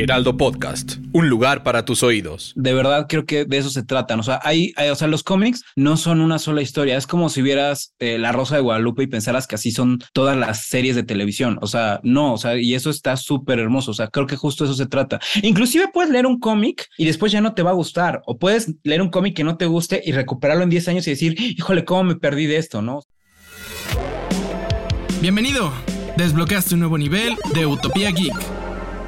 Heraldo Podcast, un lugar para tus oídos. De verdad creo que de eso se tratan. O sea, hay, hay- o sea, los cómics no son una sola historia. Es como si vieras eh, La Rosa de Guadalupe y pensaras que así son todas las series de televisión. O sea, no, o sea, y eso está súper hermoso. O sea, creo que justo eso se trata. Inclusive puedes leer un cómic y después ya no te va a gustar. O puedes leer un cómic que no te guste y recuperarlo en 10 años y decir, híjole, cómo me perdí de esto, ¿no? Bienvenido. Desbloqueaste un nuevo nivel de Utopía Geek.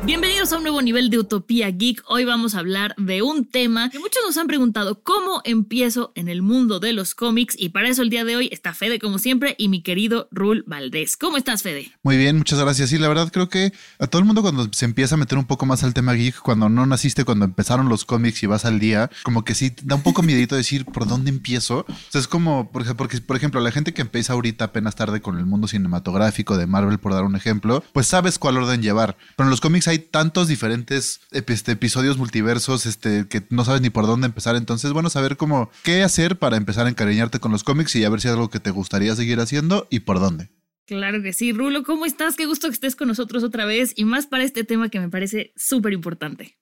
Bienvenidos a un nuevo nivel de Utopía Geek. Hoy vamos a hablar de un tema que muchos nos han preguntado, ¿cómo empiezo en el mundo de los cómics? Y para eso el día de hoy está Fede como siempre y mi querido Rul Valdés. ¿Cómo estás, Fede? Muy bien, muchas gracias. Sí, la verdad creo que a todo el mundo cuando se empieza a meter un poco más al tema geek, cuando no naciste, cuando empezaron los cómics y vas al día, como que sí da un poco miedito decir por dónde empiezo. O sea, es como, por ej- porque, por ejemplo, la gente que empieza ahorita apenas tarde con el mundo cinematográfico de Marvel, por dar un ejemplo, pues sabes cuál orden llevar. Pero en los cómics hay tantos diferentes este, episodios multiversos este, que no sabes ni por dónde empezar. Entonces, bueno, saber cómo, qué hacer para empezar a encariñarte con los cómics y a ver si es algo que te gustaría seguir haciendo y por dónde. Claro que sí. Rulo, ¿cómo estás? Qué gusto que estés con nosotros otra vez y más para este tema que me parece súper importante.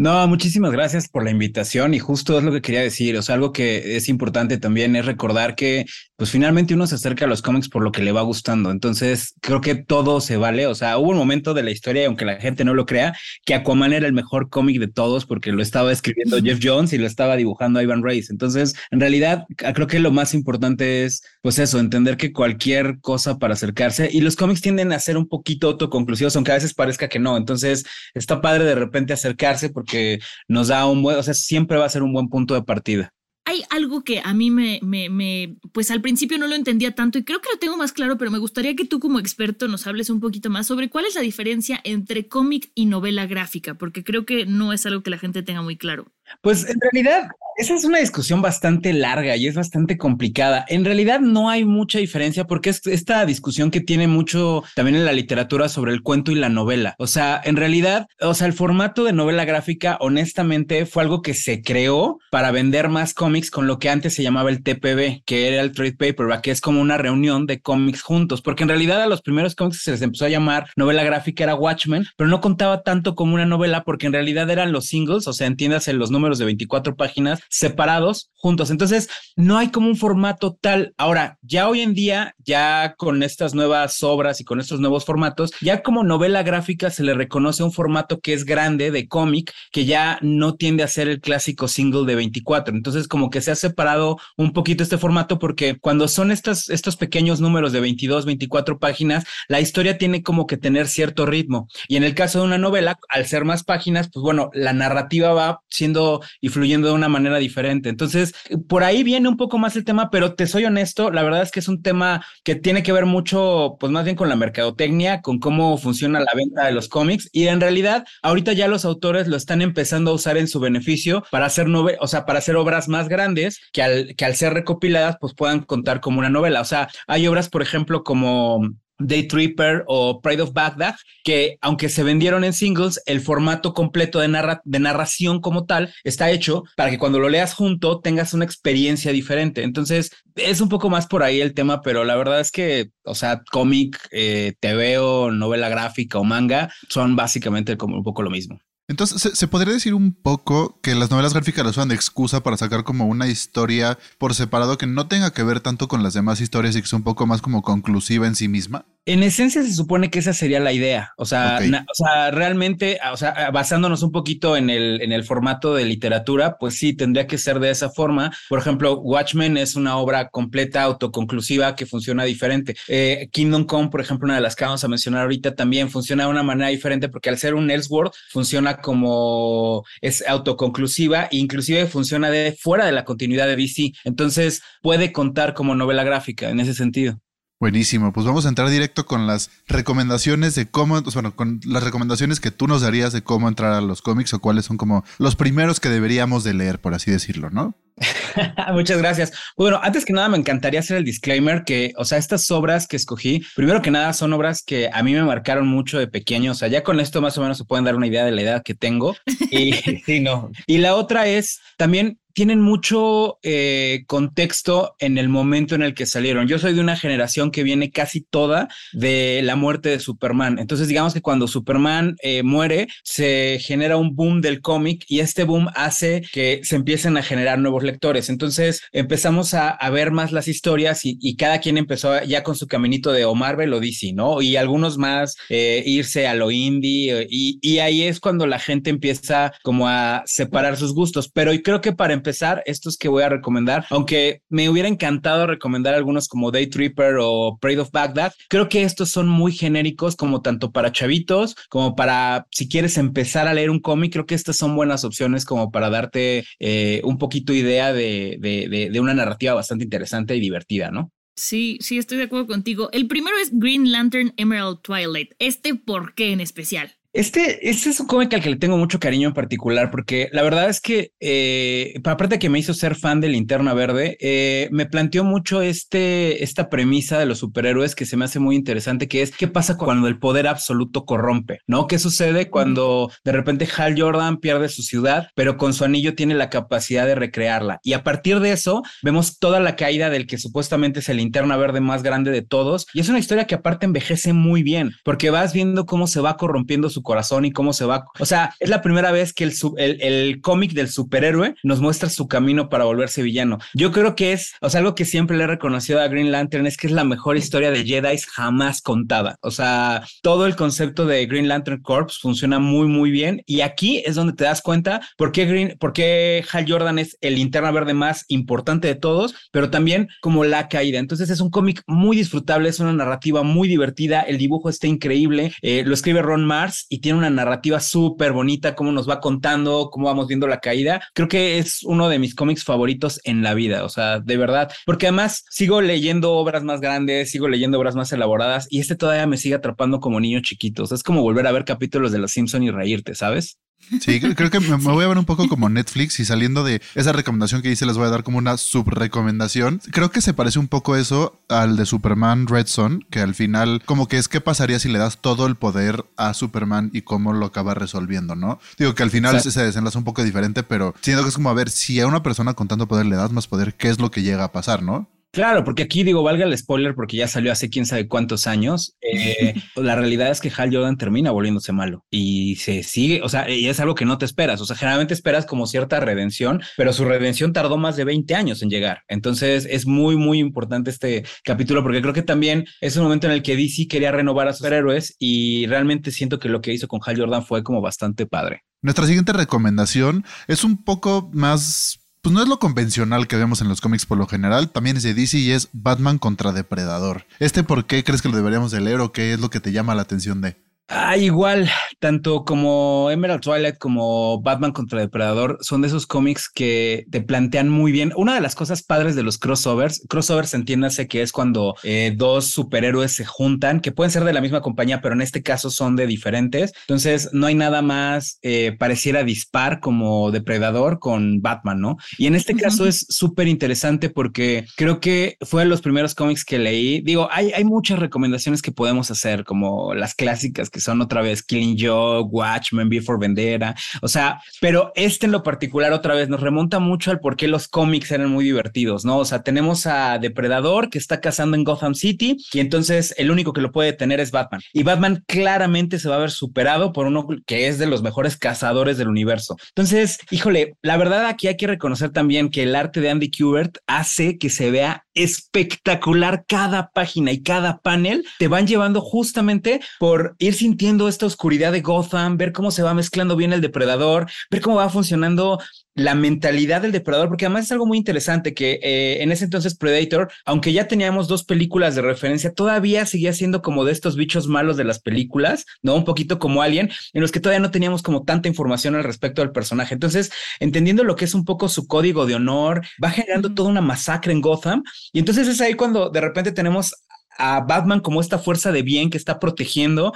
No, muchísimas gracias por la invitación y justo es lo que quería decir. O sea, algo que es importante también es recordar que, pues finalmente uno se acerca a los cómics por lo que le va gustando. Entonces, creo que todo se vale. O sea, hubo un momento de la historia, aunque la gente no lo crea, que Aquaman era el mejor cómic de todos porque lo estaba escribiendo Jeff Jones y lo estaba dibujando Ivan Reis. Entonces, en realidad, creo que lo más importante es, pues eso, entender que cualquier cosa para acercarse y los cómics tienden a ser un poquito autoconclusivos, aunque a veces parezca que no. Entonces, está padre de repente acercarse porque nos da un buen, o sea, siempre va a ser un buen punto de partida. Hay algo que a mí me, me, me, pues al principio no lo entendía tanto y creo que lo tengo más claro, pero me gustaría que tú como experto nos hables un poquito más sobre cuál es la diferencia entre cómic y novela gráfica, porque creo que no es algo que la gente tenga muy claro. Pues en realidad, esa es una discusión bastante larga y es bastante complicada. En realidad no hay mucha diferencia porque es esta discusión que tiene mucho también en la literatura sobre el cuento y la novela. O sea, en realidad, o sea, el formato de novela gráfica, honestamente, fue algo que se creó para vender más cómics con lo que antes se llamaba el TPB, que era el Trade Paperback, que es como una reunión de cómics juntos, porque en realidad a los primeros cómics se les empezó a llamar novela gráfica era Watchmen, pero no contaba tanto como una novela porque en realidad eran los singles, o sea, entiéndase los números de 24 páginas separados juntos. Entonces, no hay como un formato tal. Ahora, ya hoy en día, ya con estas nuevas obras y con estos nuevos formatos, ya como novela gráfica se le reconoce un formato que es grande de cómic, que ya no tiende a ser el clásico single de 24. Entonces, como que se ha separado un poquito este formato porque cuando son estas, estos pequeños números de 22, 24 páginas, la historia tiene como que tener cierto ritmo. Y en el caso de una novela, al ser más páginas, pues bueno, la narrativa va siendo y fluyendo de una manera diferente. Entonces, por ahí viene un poco más el tema, pero te soy honesto, la verdad es que es un tema que tiene que ver mucho, pues más bien con la mercadotecnia, con cómo funciona la venta de los cómics. Y en realidad, ahorita ya los autores lo están empezando a usar en su beneficio para hacer nove o sea, para hacer obras más grandes que al, que al ser recopiladas, pues puedan contar como una novela. O sea, hay obras, por ejemplo, como Day Tripper o Pride of Baghdad, que aunque se vendieron en singles, el formato completo de, de narración como tal está hecho para que cuando lo leas junto tengas una experiencia diferente. Entonces, es un poco más por ahí el tema, pero la verdad es que, o sea, cómic, eh, TV o novela gráfica o manga son básicamente como un poco lo mismo. Entonces, ¿se, se podría decir un poco que las novelas gráficas las usan de excusa para sacar como una historia por separado que no tenga que ver tanto con las demás historias y que sea un poco más como conclusiva en sí misma? En esencia se supone que esa sería la idea. O sea, na- o sea realmente, o sea, basándonos un poquito en el, en el formato de literatura, pues sí, tendría que ser de esa forma. Por ejemplo, Watchmen es una obra completa, autoconclusiva, que funciona diferente. Eh, Kingdom Come, por ejemplo, una de las que vamos a mencionar ahorita, también funciona de una manera diferente porque al ser un Elseworld funciona como es autoconclusiva e inclusive funciona de fuera de la continuidad de DC. Entonces puede contar como novela gráfica en ese sentido. Buenísimo, pues vamos a entrar directo con las recomendaciones de cómo, bueno, con las recomendaciones que tú nos darías de cómo entrar a los cómics o cuáles son como los primeros que deberíamos de leer, por así decirlo, ¿no? Muchas gracias. Bueno, antes que nada me encantaría hacer el disclaimer que, o sea, estas obras que escogí, primero que nada son obras que a mí me marcaron mucho de pequeño, o sea, ya con esto más o menos se pueden dar una idea de la edad que tengo. Y sí, no. Y la otra es también tienen mucho eh, contexto en el momento en el que salieron. Yo soy de una generación que viene casi toda de la muerte de Superman. Entonces, digamos que cuando Superman eh, muere, se genera un boom del cómic y este boom hace que se empiecen a generar nuevos Entonces, empezamos a, ver más las historias y, cada quien empezó ya con su caminito de o Marvel o DC, ¿no? Y algunos más eh, irse a lo indie y, y ahí es cuando la gente empieza como a separar sus gustos. Pero creo que para empezar, estos que voy a recomendar, aunque me hubiera encantado recomendar algunos como Day Tripper o Parade of Baghdad, creo que estos son muy genéricos como tanto para chavitos como para si quieres empezar a leer un cómic, creo que estas son buenas opciones como para darte eh, un poquito idea de, de, de una narrativa bastante interesante y divertida, ¿no? Sí, sí, estoy de acuerdo contigo. El primero es Green Lantern Emerald Twilight. ¿Este por qué en especial? Este, este es un cómic al que le tengo mucho cariño en particular, porque la verdad es que, eh, aparte de que me hizo ser fan de Linterna Verde, eh, me planteó mucho este, esta premisa de los superhéroes que se me hace muy interesante, que es qué pasa cuando el poder absoluto corrompe, ¿no? ¿Qué sucede cuando de repente Hal Jordan pierde su ciudad, pero con su anillo tiene la capacidad de recrearla? Y a partir de eso, vemos toda la caída del que supuestamente es el Linterna Verde más grande de todos, y es una historia que aparte envejece muy bien, porque vas viendo cómo se va corrompiendo su corazón y cómo se va. O sea, es la primera vez que el, el, cómic del superhéroe nos muestra su camino para volverse villano. Yo creo que es, o sea, algo que siempre le he reconocido a Green Lantern es que es la mejor historia de Jedi jamás contada. O sea, todo el concepto de Green Lantern Corps funciona muy, muy bien. Y aquí es donde te das cuenta por qué Green, por qué Hal Jordan es el linterna verde más importante de todos, pero también como la caída. Entonces es un cómic muy disfrutable, es una narrativa muy divertida, el dibujo está increíble, eh, lo escribe Ron Mars y tiene una narrativa súper bonita, cómo nos va contando, cómo vamos viendo la caída. Creo que es uno de mis cómics favoritos en la vida, o sea, de verdad, porque además sigo leyendo obras más grandes, sigo leyendo obras más elaboradas y este todavía me sigue atrapando como niño chiquito. Es como volver a ver capítulos de Los Simpson y reírte, ¿sabes? Sí, creo que me, voy a ver un poco como Netflix y saliendo de esa recomendación que hice les voy a dar como una subrecomendación. Creo que se parece un poco eso al de Superman Red Son, que al final como que es qué pasaría si le das todo el poder a Superman y cómo lo acaba resolviendo, ¿no? Digo que al final se desenlaza un poco diferente, pero siento que es como a ver si a una persona con tanto poder le das más poder, ¿qué es lo que llega a pasar, no? Claro, porque aquí digo, valga el spoiler porque ya salió hace quién sabe cuántos años. Eh, la realidad es que Hal Jordan termina volviéndose malo y se sigue, o sea, y es algo que no te esperas. O sea, generalmente esperas como cierta redención, pero su redención tardó más de 20 años en llegar. Entonces es muy, muy importante este capítulo porque creo que también es un momento en el que DC quería renovar a sus héroes y realmente siento que lo que hizo con Hal Jordan fue como bastante padre. Nuestra siguiente recomendación es un poco más pues no es lo convencional que vemos en los cómics por lo general, también es de DC y es Batman contra Depredador. ¿Este por qué crees que lo deberíamos de leer o qué es lo que te llama la atención de? Ah, igual, tanto como Emerald Twilight como Batman contra Depredador son de esos cómics que te plantean muy bien. Una de las cosas padres de los crossovers, crossovers entiéndase que es cuando eh, dos superhéroes se juntan, que pueden ser de la misma compañía, pero en este caso son de diferentes. Entonces no hay nada más eh, pareciera dispar como Depredador con Batman, ¿no? Y en este caso es súper interesante porque creo que fue de los primeros cómics que leí. Digo, hay, hay muchas recomendaciones que podemos hacer, como las clásicas que son otra vez Killing Joke, Watchmen, Before Vendera. O sea, pero este en lo particular otra vez nos remonta mucho al por qué los cómics eran muy divertidos, ¿no? O sea, tenemos a Depredador que está cazando en Gotham City y entonces el único que lo puede tener es Batman. Y Batman claramente se va a ver superado por uno que es de los mejores cazadores del universo. Entonces, híjole, la verdad aquí hay que reconocer también que el arte de Andy Kubert hace que se vea espectacular cada página y cada panel te van llevando justamente por ir sintiendo esta oscuridad de Gotham, ver cómo se va mezclando bien el depredador, ver cómo va funcionando la mentalidad del depredador, porque además es algo muy interesante que eh, en ese entonces Predator, aunque ya teníamos dos películas de referencia, todavía seguía siendo como de estos bichos malos de las películas, ¿no? Un poquito como Alien, en los que todavía no teníamos como tanta información al respecto del personaje. Entonces, entendiendo lo que es un poco su código de honor, va generando toda una masacre en Gotham y entonces es ahí cuando de repente tenemos a Batman como esta fuerza de bien que está protegiendo,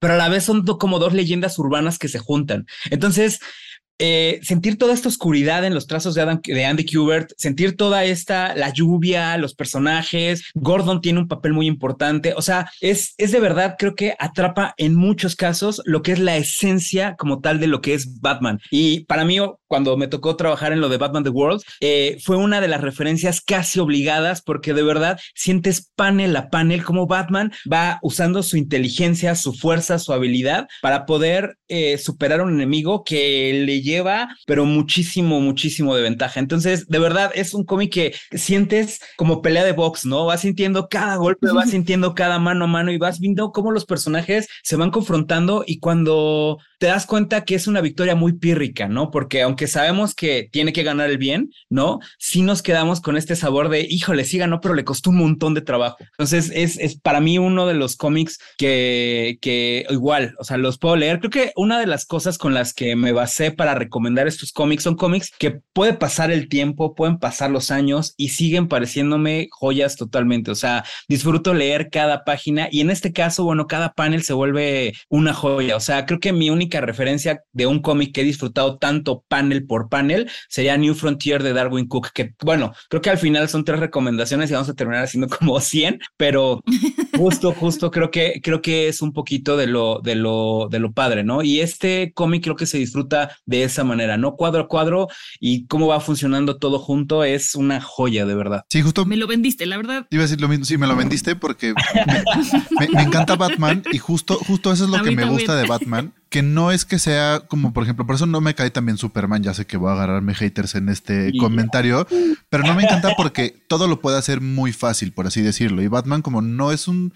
pero a la vez son como dos leyendas urbanas que se juntan. Entonces, eh, sentir toda esta oscuridad en los trazos de, Andy Kubert, sentir toda esta, la lluvia, los personajes, Gordon tiene un papel muy importante, o sea, es, es de verdad, creo que atrapa en muchos casos lo que es la esencia como tal de lo que es Batman. Y para mí, cuando me tocó trabajar en lo de Batman The World, eh, fue una de las referencias casi obligadas porque de verdad sientes panel a panel como Batman va usando su inteligencia, su fuerza, su habilidad para poder eh, superar a un enemigo que le lleva, pero muchísimo, muchísimo de ventaja. Entonces, de verdad, es un cómic que sientes como pelea de box, ¿no? Vas sintiendo cada golpe, vas sintiendo cada mano a mano y vas viendo cómo los personajes se van confrontando y cuando te das cuenta que es una victoria muy pírrica, ¿no? Porque aunque sabemos que tiene que ganar el bien, ¿no? Sí nos quedamos con este sabor de, híjole, sí ganó, pero le costó un montón de trabajo. Entonces, es, es para mí uno de los cómics que, que igual, o sea, los puedo leer. Creo que una de las cosas con las que me basé para recomendar estos cómics son cómics que puede pasar el tiempo, pueden pasar los años y siguen pareciéndome joyas totalmente. O sea, disfruto leer cada página y en este caso, bueno, cada panel se vuelve una joya. O sea, creo que mi única referencia de un cómic que he disfrutado tanto panel por panel sería New Frontier de Darwin Cook, que bueno, creo que al final son tres recomendaciones y vamos a terminar haciendo como 100, pero justo, justo creo que, creo que es un poquito de lo, de lo, de lo padre, ¿no? Y este cómic creo que se disfruta de esa manera, ¿no? Cuadro a cuadro y cómo va funcionando todo junto es una joya, de verdad. Sí, justo. Me lo vendiste, la verdad. Iba a decir lo mismo, sí, me lo vendiste porque me, encanta Batman y justo, justo eso es lo que me gusta de Batman, que no es que sea como, por ejemplo, por eso no me cae también Superman, ya sé que voy a agarrarme haters en este comentario, pero no me encanta porque todo lo puede hacer muy fácil, por así decirlo. Y Batman como no es un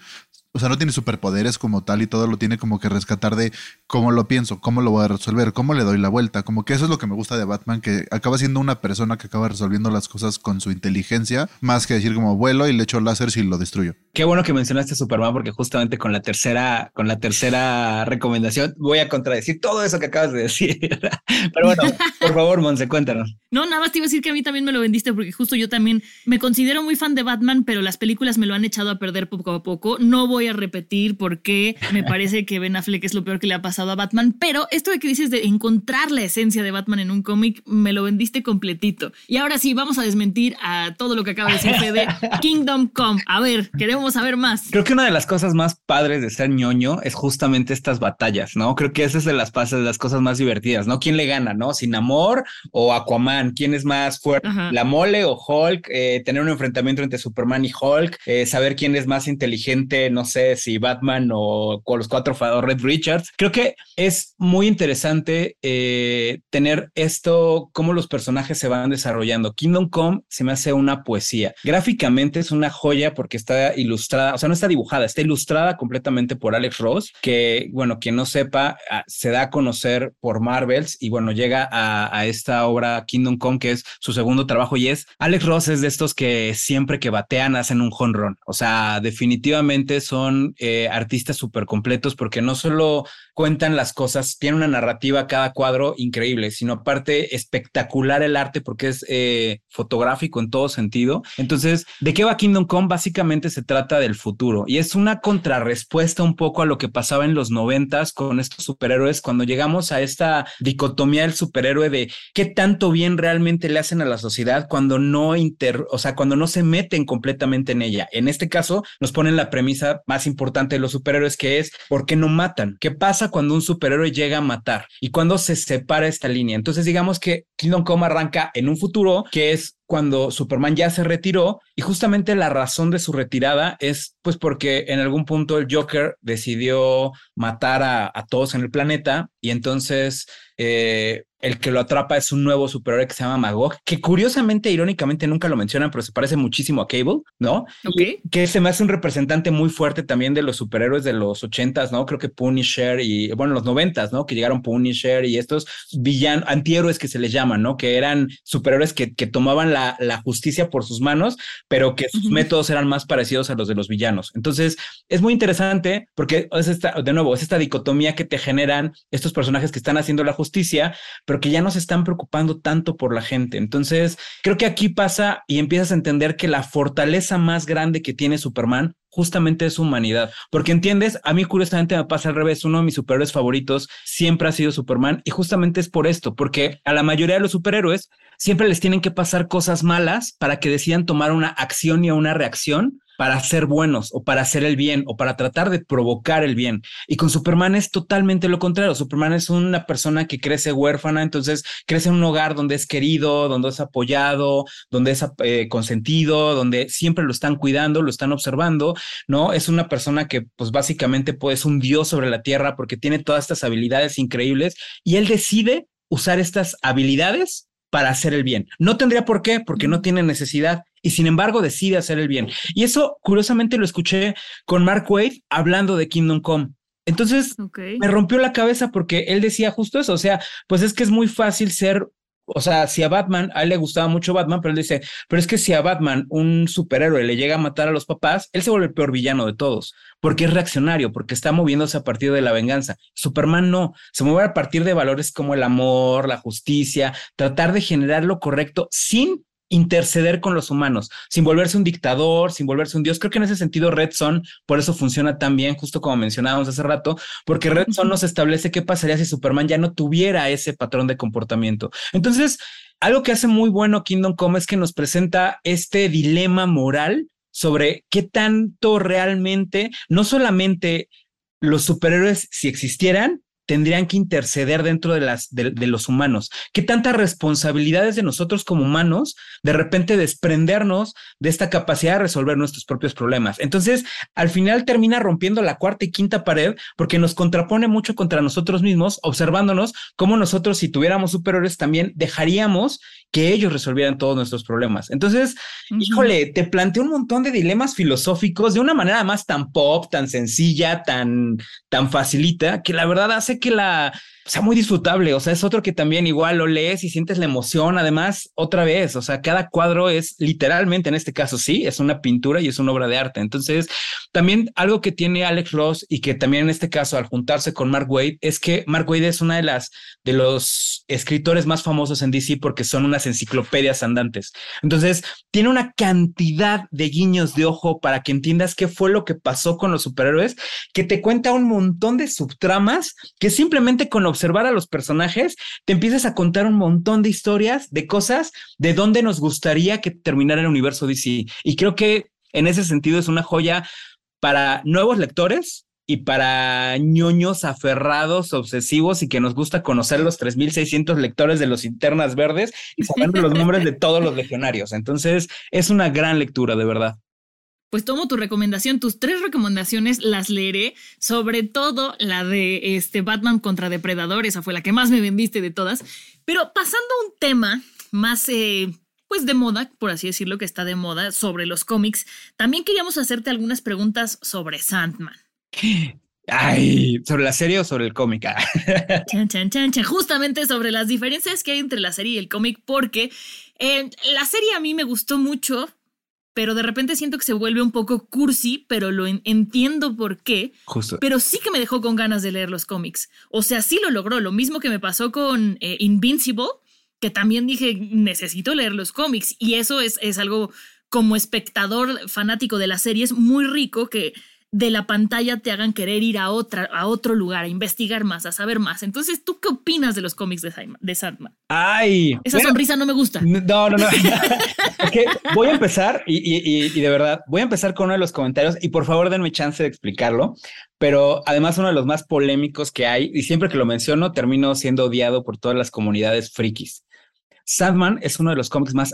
o sea, no tiene superpoderes como tal y todo lo tiene como que rescatar de cómo lo pienso, cómo lo voy a resolver, cómo le doy la vuelta. Como que eso es lo que me gusta de Batman, que acaba siendo una persona que acaba resolviendo las cosas con su inteligencia, más que decir como vuelo y le echo láser y lo destruyo. Qué bueno que mencionaste a Superman, porque justamente con la tercera, con la tercera recomendación voy a contradecir todo eso que acabas de decir. Pero bueno, por favor, Monse, cuéntanos. No, nada más te iba a decir que a mí también me lo vendiste, porque justo yo también me considero muy fan de Batman, pero las películas me lo han echado a perder poco a poco. No voy a repetir porque me parece que Ben Affleck es lo peor que le ha pasado a Batman, pero esto de que dices de encontrar la esencia de Batman en un cómic, me lo vendiste completito. Y ahora sí, vamos a desmentir a todo lo que acaba de decir Fede. Kingdom Come. A ver, queremos saber más. Creo que una de las cosas más padres de ser ñoño es justamente estas batallas, ¿no? Creo que esa es de las, de las cosas más divertidas, ¿no? ¿Quién le gana, no? ¿Sin amor o Aquaman? ¿Quién es más fuerte? ¿La mole o Hulk? Eh, tener un enfrentamiento entre Superman y Hulk, eh, saber quién es más inteligente, no sé si Batman o con los cuatro o Red Richards. Creo que es muy interesante eh, tener esto, cómo los personajes se van desarrollando. Kingdom Come se me hace una poesía. Gráficamente es una joya porque está ilustrada, o sea, no está dibujada, está ilustrada completamente por Alex Ross, que, bueno, quien no sepa, ah, se da a conocer por Marvels y, bueno, llega a, a esta obra Kingdom Come, que es su segundo trabajo y es, Alex Ross es de estos que siempre que batean hacen un honrón. O sea, definitivamente son eh, artistas súper completos porque no solo cuentan las cosas, tienen una narrativa cada cuadro increíble, sino aparte espectacular el arte porque es eh, fotográfico en todo sentido. Entonces, ¿de qué va Kingdom Come? Básicamente se trata del futuro y es una contrarrespuesta un poco a lo que pasaba en los noventas con estos superhéroes cuando llegamos a esta dicotomía del superhéroe de qué tanto bien realmente le hacen a la sociedad cuando no inter, o sea, cuando no se meten completamente en ella. En este caso, nos ponen la premisa más importante de los superhéroes que es ¿por qué no matan? ¿Qué pasa cuando un superhéroe llega a matar? Y cuando se separa esta línea. Entonces, digamos que Kingdom Come arranca en un futuro que es cuando Superman ya se retiró y justamente la razón de su retirada es pues porque en algún punto el Joker decidió matar a, a todos en el planeta y entonces eh, el que lo atrapa es un nuevo superhéroe que se llama Magog, que curiosamente, irónicamente, nunca lo mencionan, pero se parece muchísimo a Cable, ¿no? Ok. que se me hace un representante muy fuerte también de los superhéroes de los ochentas, ¿no? Creo que Punisher y, bueno, los noventas, ¿no? Que llegaron Punisher y estos villanos, antihéroes que se les llaman, ¿no? Que eran superhéroes que, que tomaban la, la, justicia por sus manos, pero que sus métodos eran más parecidos a los de los villanos. Entonces, es muy interesante porque es esta, de nuevo, es esta dicotomía que te generan estos personajes que están haciendo la justicia, pero que ya no se están preocupando tanto por la gente. Entonces, creo que aquí pasa y empiezas a entender que la fortaleza más grande que tiene Superman justamente es humanidad. Porque entiendes, a mí curiosamente me pasa al revés, uno de mis superhéroes favoritos siempre ha sido Superman y justamente es por esto, porque a la mayoría de los superhéroes siempre les tienen que pasar cosas malas para que decidan tomar una acción y una reacción para ser buenos o para hacer el bien o para tratar de provocar el bien. Y con Superman es totalmente lo contrario. Superman es una persona que crece huérfana, entonces crece en un hogar donde es querido, donde es apoyado, donde es eh, consentido, donde siempre lo están cuidando, lo están observando, ¿no? Es una persona que pues básicamente pues, es un dios sobre la tierra porque tiene todas estas habilidades increíbles y él decide usar estas habilidades para hacer el bien. No tendría por qué, porque no tiene necesidad y sin embargo decide hacer el bien. Y eso curiosamente lo escuché con Mark Wade hablando de Kingdom Come. Entonces me rompió la cabeza porque él decía justo eso, o sea, pues es que es muy fácil ser o sea, si a Batman, a él le gustaba mucho Batman, pero él dice, pero es que si a Batman, un superhéroe, le llega a matar a los papás, él se vuelve el peor villano de todos, porque es reaccionario, porque está moviéndose a partir de la venganza. Superman no, se mueve a partir de valores como el amor, la justicia, tratar de generar lo correcto sin interceder con los humanos, sin volverse un dictador, sin volverse un dios. Creo que en ese sentido Red Son, por eso funciona tan bien, justo como mencionábamos hace rato, porque Red Son nos establece qué pasaría si Superman ya no tuviera ese patrón de comportamiento. Entonces, algo que hace muy bueno Kingdom Come es que nos presenta este dilema moral sobre qué tanto realmente, no solamente los superhéroes, si existieran, tendrían que interceder dentro de, las, de, los humanos. ¿Qué tantas responsabilidades de nosotros como humanos de repente desprendernos de esta capacidad de resolver nuestros propios problemas? Entonces, al final termina rompiendo la cuarta y quinta pared porque nos contrapone mucho contra nosotros mismos, observándonos cómo nosotros, si tuviéramos superiores, también dejaríamos que ellos resolvieran todos nuestros problemas. Entonces, híjole, te planteé un montón de dilemas filosóficos de una manera más tan pop, tan sencilla, tan, tan facilita, que la verdad hace que la sea muy disfrutable. O sea, es otro que también igual lo lees y sientes la emoción. Además, otra vez, o sea, cada cuadro es literalmente, en este caso, sí, es una pintura y es una obra de arte. Entonces, también algo que tiene Alex Ross y que también en este caso, al juntarse con Mark Wade, es que Mark Wade es una de las de los escritores más famosos en DC porque son unas enciclopedias andantes. Entonces, tiene una cantidad de guiños de ojo para que entiendas qué fue lo que pasó con los superhéroes, que te cuenta un montón de subtramas que simplemente con observar a los personajes te empiezas a contar un montón de historias, de cosas, de dónde nos gustaría que terminara el universo DC. Y creo que en ese sentido es una joya para nuevos lectores, y para ñoños aferrados, obsesivos y que nos gusta conocer los 3.600 lectores de los Internas Verdes y saber los nombres de todos los legionarios. Entonces, es una gran lectura, de verdad. Pues tomo tu recomendación, tus tres recomendaciones las leeré, sobre todo la de este Batman contra Depredador, esa fue la que más me vendiste de todas. Pero pasando a un tema más, eh, pues de moda, por así decirlo, que está de moda, sobre los cómics, también queríamos hacerte algunas preguntas sobre Sandman. Ay, ¿sobre la serie o sobre el cómic? Ah. Chan, chan, chan, chan. Justamente sobre las diferencias que hay entre la serie y el cómic, porque eh, la serie a mí me gustó mucho, pero de repente siento que se vuelve un poco cursi, pero lo entiendo por qué. Justo. Pero sí que me dejó con ganas de leer los cómics. O sea, sí lo logró. Lo mismo que me pasó con eh, Invincible, que también dije, necesito leer los cómics. Y eso es, es algo como espectador fanático de la serie, es muy rico que de la pantalla te hagan querer ir a, otra, a otro lugar, a investigar más, a saber más. Entonces, ¿tú qué opinas de los cómics de, Sandman? Ay. Esa sonrisa no me gusta. No, no, no. voy a empezar y, de verdad, voy a empezar con uno de los comentarios y por favor denme chance de explicarlo. Pero además uno de los más polémicos que hay y siempre que lo menciono termino siendo odiado por todas las comunidades frikis. Sandman es uno de los cómics más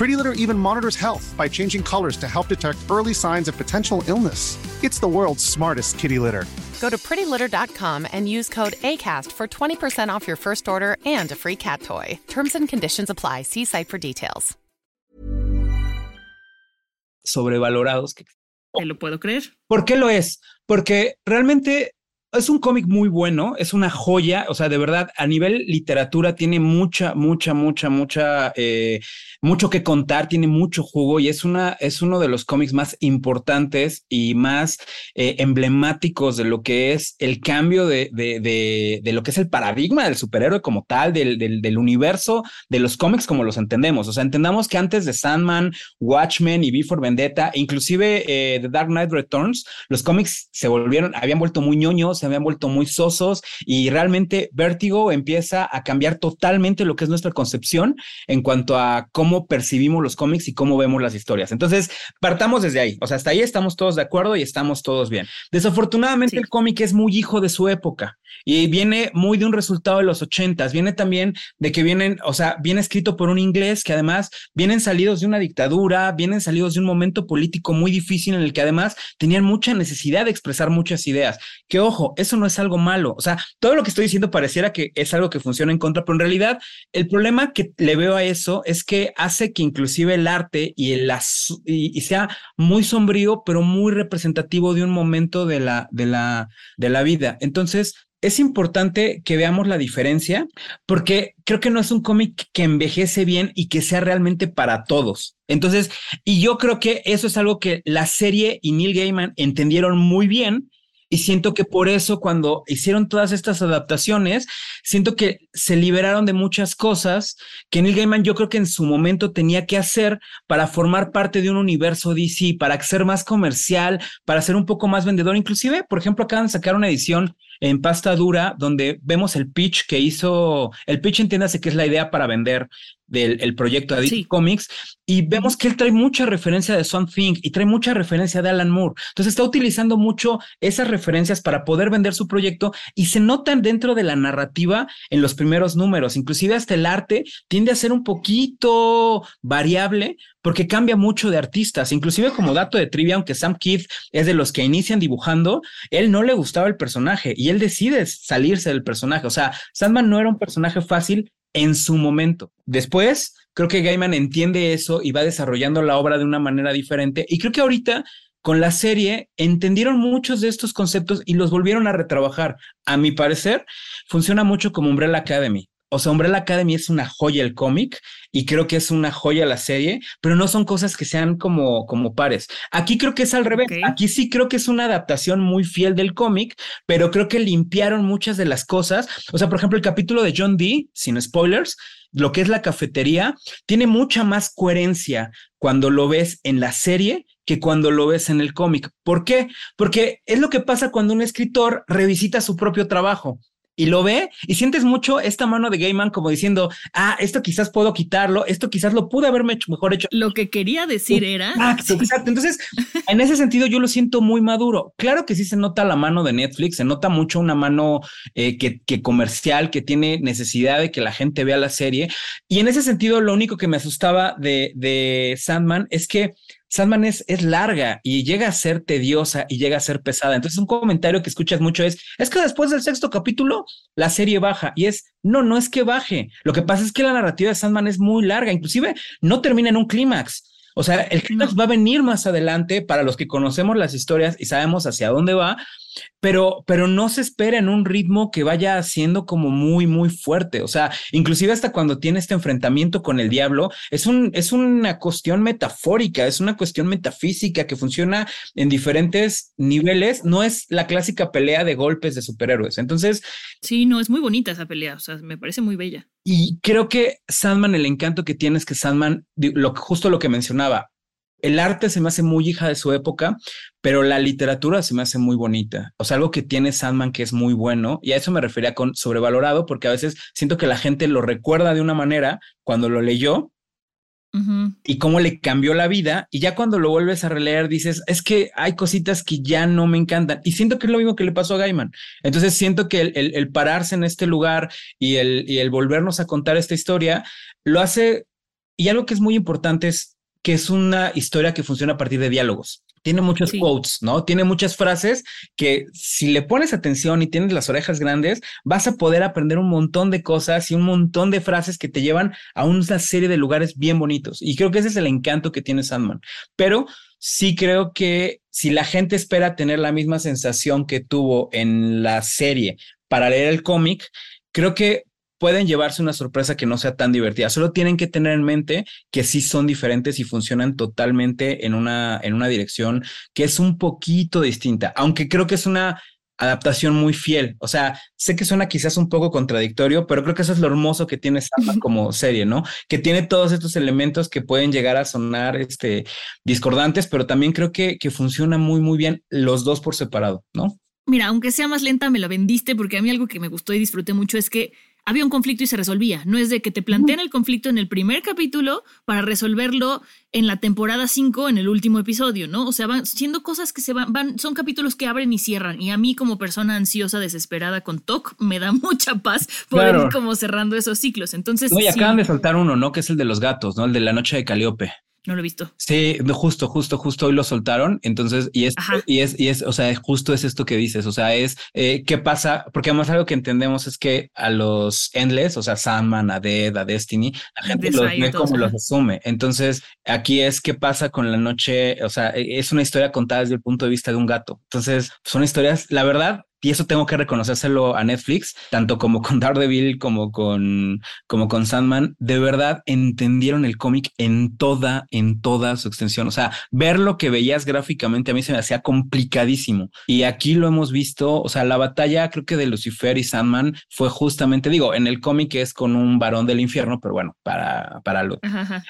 Pretty Litter even monitors health by changing colors to help detect early signs of potential illness. It's the world's smartest kitty litter. Go to prettylitter.com and use code ACAST for 20% off your first order and a free cat toy. Terms and conditions apply. See site for details. Sobrevalorados. Que... Te lo puedo creer. ¿Por qué lo es? Porque realmente es un cómic muy bueno, es una joya, o sea, de verdad, a nivel literatura tiene mucha, mucha, mucha, mucha, eh, mucho que contar, tiene mucho jugo y es, una, es uno de los cómics más importantes y más eh, emblemáticos de lo que es el cambio de, de, de, de, lo que es el paradigma del superhéroe como tal, del, del, del, universo de los cómics como los entendemos. O sea, entendamos que antes de Sandman, Watchmen y Before Vendetta, inclusive eh, The Dark Knight Returns, los cómics se volvieron, habían vuelto muy ñoños se habían vuelto muy sosos y realmente Vértigo empieza a cambiar totalmente lo que es nuestra concepción en cuanto a cómo percibimos los cómics y cómo vemos las historias. Entonces, partamos desde ahí. O sea, hasta ahí estamos todos de acuerdo y estamos todos bien. Desafortunadamente, sí. el cómic es muy hijo de su época y viene muy de un resultado de los ochentas. Viene también de que vienen, o sea, viene escrito por un inglés que además vienen salidos de una dictadura, vienen salidos de un momento político muy difícil en el que además tenían mucha necesidad de expresar muchas ideas. Que ojo, eso no es algo malo. O sea, todo lo que estoy diciendo pareciera que es algo que funciona en contra, pero en realidad el problema que le veo a eso es que hace que inclusive el arte y, el, y, y sea muy sombrío, pero muy representativo de un momento de la, de la, de la vida. Entonces, es importante que veamos la diferencia porque creo que no es un cómic que envejece bien y que sea realmente para todos. Entonces, y yo creo que eso es algo que la serie y Neil Gaiman entendieron muy bien y siento que por eso cuando hicieron todas estas adaptaciones, siento que se liberaron de muchas cosas que Neil Gaiman yo creo que en su momento tenía que hacer para formar parte de un universo DC, para ser más comercial, para ser un poco más vendedor. Inclusive, por ejemplo, acaban de sacar una edición en pasta dura donde vemos el pitch que hizo, el pitch entiéndase que es la idea para vender del el proyecto de sí. Comics y vemos que él trae mucha referencia de Swamp Thing y trae mucha referencia de Alan Moore. Entonces está utilizando mucho esas referencias para poder vender su proyecto y se notan dentro de la narrativa en los primeros números. Inclusive hasta el arte tiende a ser un poquito variable porque cambia mucho de artistas. Inclusive como dato de trivia, aunque Sam Keith es de los que inician dibujando, él no le gustaba el personaje y él decide salirse del personaje. O sea, Sandman no era un personaje fácil en su momento. Después, creo que Gaiman entiende eso y va desarrollando la obra de una manera diferente. Y creo que ahorita con la serie entendieron muchos de estos conceptos y los volvieron a retrabajar. A mi parecer, funciona mucho como Umbrella Academy. O sea, Umbrella Academy es una joya el cómic y creo que es una joya la serie, pero no son cosas que sean como, como pares. Aquí creo que es al revés. Okay. Aquí sí creo que es una adaptación muy fiel del cómic, pero creo que limpiaron muchas de las cosas. O sea, por ejemplo, el capítulo de John Dee, sin spoilers, lo que es la cafetería, tiene mucha más coherencia cuando lo ves en la serie que cuando lo ves en el cómic. ¿Por qué? Porque es lo que pasa cuando un escritor revisita su propio trabajo y lo ve y sientes mucho esta mano de Gaiman como diciendo, ah, esto quizás puedo quitarlo, esto quizás lo pude haberme hecho mejor hecho. Lo que quería decir era. Exacto, exacto. Entonces, en ese sentido yo lo siento muy maduro. Claro que sí se nota la mano de Netflix, se nota mucho una mano eh, que, que comercial, que tiene necesidad de que la gente vea la serie. Y en ese sentido, lo único que me asustaba de, de Sandman es que Sandman es, es, larga y llega a ser tediosa y llega a ser pesada. Entonces, un comentario que escuchas mucho es: es que después del sexto capítulo, la serie baja. Y es: no, no es que baje. Lo que pasa es que la narrativa de Sandman es muy larga, inclusive no termina en un clímax. O sea, el clímax va a venir más adelante para los que conocemos las historias y sabemos hacia dónde va, pero, pero no se espera en un ritmo que vaya siendo como muy, muy fuerte. O sea, inclusive hasta cuando tiene este enfrentamiento con el diablo, es, un, es una cuestión metafórica, es una cuestión metafísica que funciona en diferentes niveles. No es la clásica pelea de golpes de superhéroes. Entonces... Sí, no, es muy bonita esa pelea. O sea, me parece muy bella. Y creo que Sandman, el encanto que tiene es que Sandman, lo, justo lo que mencionaba, el arte se me hace muy hija de su época, pero la literatura se me hace muy bonita. O sea, algo que tiene Sandman que es muy bueno, y a eso me refería con sobrevalorado, porque a veces siento que la gente lo recuerda de una manera cuando lo leyó. Uh -huh. Y cómo le cambió la vida, y ya cuando lo vuelves a releer dices, es que hay cositas que ya no me encantan, y siento que es lo mismo que le pasó a Gaiman. Entonces siento que el, el, el pararse en este lugar y el, y el volvernos a contar esta historia lo hace y algo que es muy importante es que es una historia que funciona a partir de diálogos. Tiene muchos quotes, ¿no? Tiene muchas frases que si le pones atención y tienes las orejas grandes, vas a poder aprender un montón de cosas y un montón de frases que te llevan a una serie de lugares bien bonitos. Y creo que ese es el encanto que tiene Sandman. Pero sí creo que si la gente espera tener la misma sensación que tuvo en la serie para leer el cómic, creo que pueden llevarse una sorpresa que no sea tan divertida. Solo tienen que tener en mente que sí son diferentes y funcionan totalmente en una, en una dirección que es un poquito distinta, aunque creo que es una adaptación muy fiel. O sea, sé que suena quizás un poco contradictorio, pero creo que eso es lo hermoso que tiene Samba como serie, ¿no? Que tiene todos estos elementos que pueden llegar a sonar este, discordantes, pero también creo que, que funciona muy, muy bien los dos por separado, ¿no? Mira, aunque sea más lenta, me la vendiste porque a mí algo que me gustó y disfruté mucho es que había un conflicto y se resolvía. No es de que te planteen el conflicto en el primer capítulo para resolverlo en la temporada 5 en el último episodio, ¿no? O sea, van siendo cosas que se van, van, son capítulos que abren y cierran. Y a mí como persona ansiosa, desesperada con TOC, me da mucha paz poder ir como cerrando esos ciclos. Entonces... No, y acaban de soltar uno, ¿no? Que es el de los gatos, ¿no? El de la noche de Caliope. No lo he visto. Sí, justo, justo, justo hoy lo soltaron. Entonces, y es, y es, y es, o sea, justo es esto que dices. O sea, es eh, qué pasa, porque además algo que entendemos es que a los Endless, o sea, Sandman, a Dead, a Destiny, la gente los ve como los asume. Entonces, aquí es qué pasa con la noche. O sea, e, es una historia contada desde el punto de vista de un gato. Entonces, son historias, la verdad, y eso tengo que reconocérselo a Netflix, tanto como con Daredevil como con, como con Sandman, de verdad entendieron el cómic en toda, en toda su extensión. O sea, ver lo que veías gráficamente a mí se me hacía complicadísimo. Y aquí lo hemos visto, o sea, la batalla creo que de Lucifer y Sandman fue justamente, digo, en el cómic es con un varón del infierno, pero bueno, para, para lo...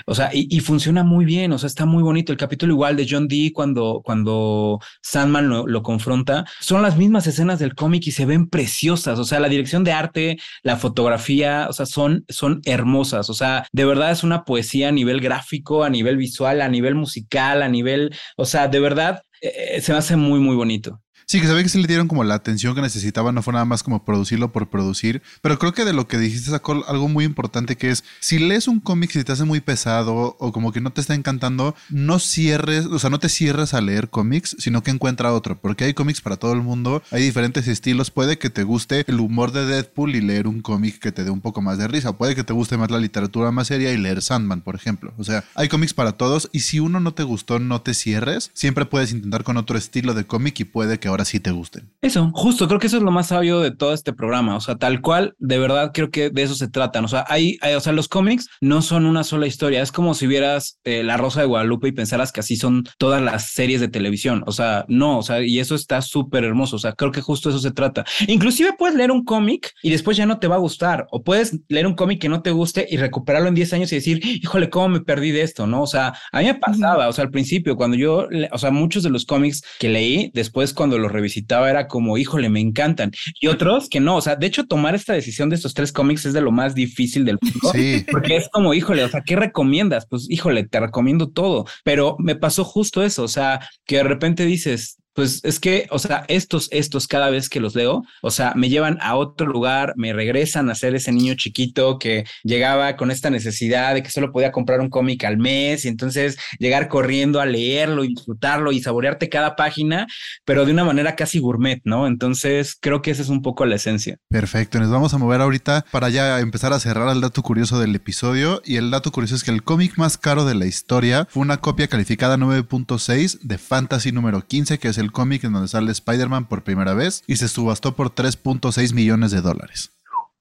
O sea, y, funciona muy bien, o sea, está muy bonito. El capítulo igual de John Dee cuando, cuando Sandman lo, lo confronta, son las mismas escenas del cómic y se ven preciosas. O sea, la dirección de arte, la fotografía, o sea, son, son hermosas. O sea, de verdad es una poesía a nivel gráfico, a nivel visual, a nivel musical, a nivel, o sea, de verdad eh, se me hace muy, muy bonito. Sí, que ve que se le dieron como la atención que necesitaban, no fue nada más como producirlo por producir. Pero creo que de lo que dijiste sacó algo muy importante que es, si lees un cómic y te hace muy pesado o como que no te está encantando, no cierres, o sea, no te cierres a leer cómics, sino que encuentra otro, porque hay cómics para todo el mundo, hay diferentes estilos, puede que te guste el humor de Deadpool y leer un cómic que te dé un poco más de risa, puede que te guste más la literatura más seria y leer Sandman, por ejemplo. O sea, hay cómics para todos y si uno no te gustó, no te cierres, siempre puedes intentar con otro estilo de cómic y puede que ahora sí te gusten. Eso, justo, creo que eso es lo más sabio de todo este programa. O sea, tal cual, de verdad creo que de eso se tratan. O sea, hay, o sea, los cómics no son una sola historia. Es como si vieras eh, La Rosa de Guadalupe y pensaras que así son todas las series de televisión. O sea, no, o sea, y eso está súper hermoso. O sea, creo que justo eso se trata. Inclusive puedes leer un cómic y después ya no te va a gustar. O puedes leer un cómic que no te guste y recuperarlo en 10 años y decir, híjole, ¿cómo me perdí de esto? No, o sea, a mí me pasaba, o sea, al principio, cuando yo, o sea, muchos de los cómics que leí, después cuando los revisité, era como, híjole, me encantan. Y otros que no, o sea, de hecho, tomar esta decisión de estos tres cómics es de lo más difícil del mundo. Sí. Porque es como, híjole, o sea, ¿qué recomiendas? Pues, híjole, te recomiendo todo. Pero me pasó justo eso, o sea, que de repente dices, pues es que, o sea, estos, estos, cada vez que los leo, o sea, me llevan a otro lugar, me regresan a ser ese niño chiquito que llegaba con esta necesidad de que solo podía comprar un cómic al mes y entonces llegar corriendo a leerlo y disfrutarlo y saborearte cada página, pero de una manera casi gourmet, ¿no? Entonces, creo que esa es un poco la esencia. Perfecto, nos vamos a mover ahorita para ya empezar a cerrar el dato curioso del episodio y el dato curioso es que el cómic más caro de la historia fue una copia calificada 9.6 de Fantasy número 15, que es el cómic en donde sale Spider-Man por primera vez y se subastó por 3.6 millones de dólares.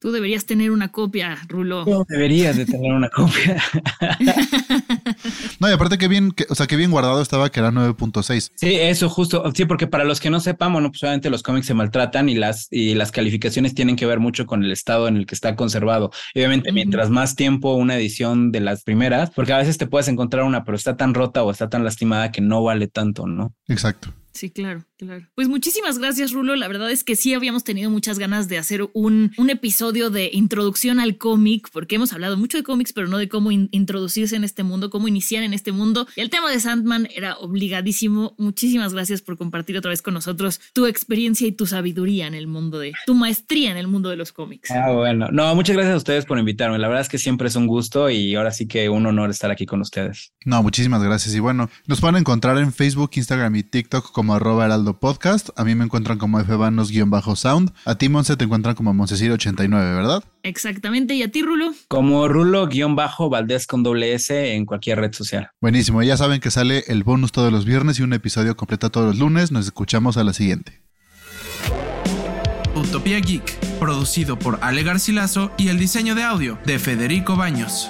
Tú deberías tener una copia, Rulo. deberías de tener una copia. no, y aparte que bien, o sea, que bien guardado estaba que era 9.6. Sí, eso justo. Sí, porque para los que no sepan, bueno, pues obviamente los cómics se maltratan y las, y las calificaciones tienen que ver mucho con el estado en el que está conservado. obviamente, mientras más tiempo una edición de las primeras, porque a veces te puedes encontrar una, pero está tan rota o está tan lastimada que no vale tanto, ¿no? Exacto. Sí, claro. Claro. Pues muchísimas gracias, Rulo. La verdad es que sí habíamos tenido muchas ganas de hacer un, un episodio de introducción al cómic, porque hemos hablado mucho de cómics, pero no de cómo introducirse en este mundo, cómo iniciar en este mundo. Y el tema de Sandman era obligadísimo. Muchísimas gracias por compartir otra vez con nosotros tu experiencia y tu sabiduría en el mundo de, tu maestría en el mundo de los cómics. Ah, bueno. No, muchas gracias a ustedes por invitarme. La verdad es que siempre es un gusto y ahora sí que un honor estar aquí con ustedes. No, muchísimas gracias. Y bueno, nos pueden encontrar en Facebook, Instagram y TikTok como arroba heraldo podcast. A mí me encuentran como fbanos-sound. A ti, Monse, te encuentran como Monsecir89, ¿verdad? Exactamente. ¿Y a ti, Rulo? Como Rulo-Valdés con doble S en cualquier red social. Buenísimo. Ya saben que sale el bonus todos los viernes y un episodio completo todos los lunes. Nos escuchamos a la siguiente. Utopía Geek, producido por Ale Garcilaso y el diseño de audio de Federico Baños.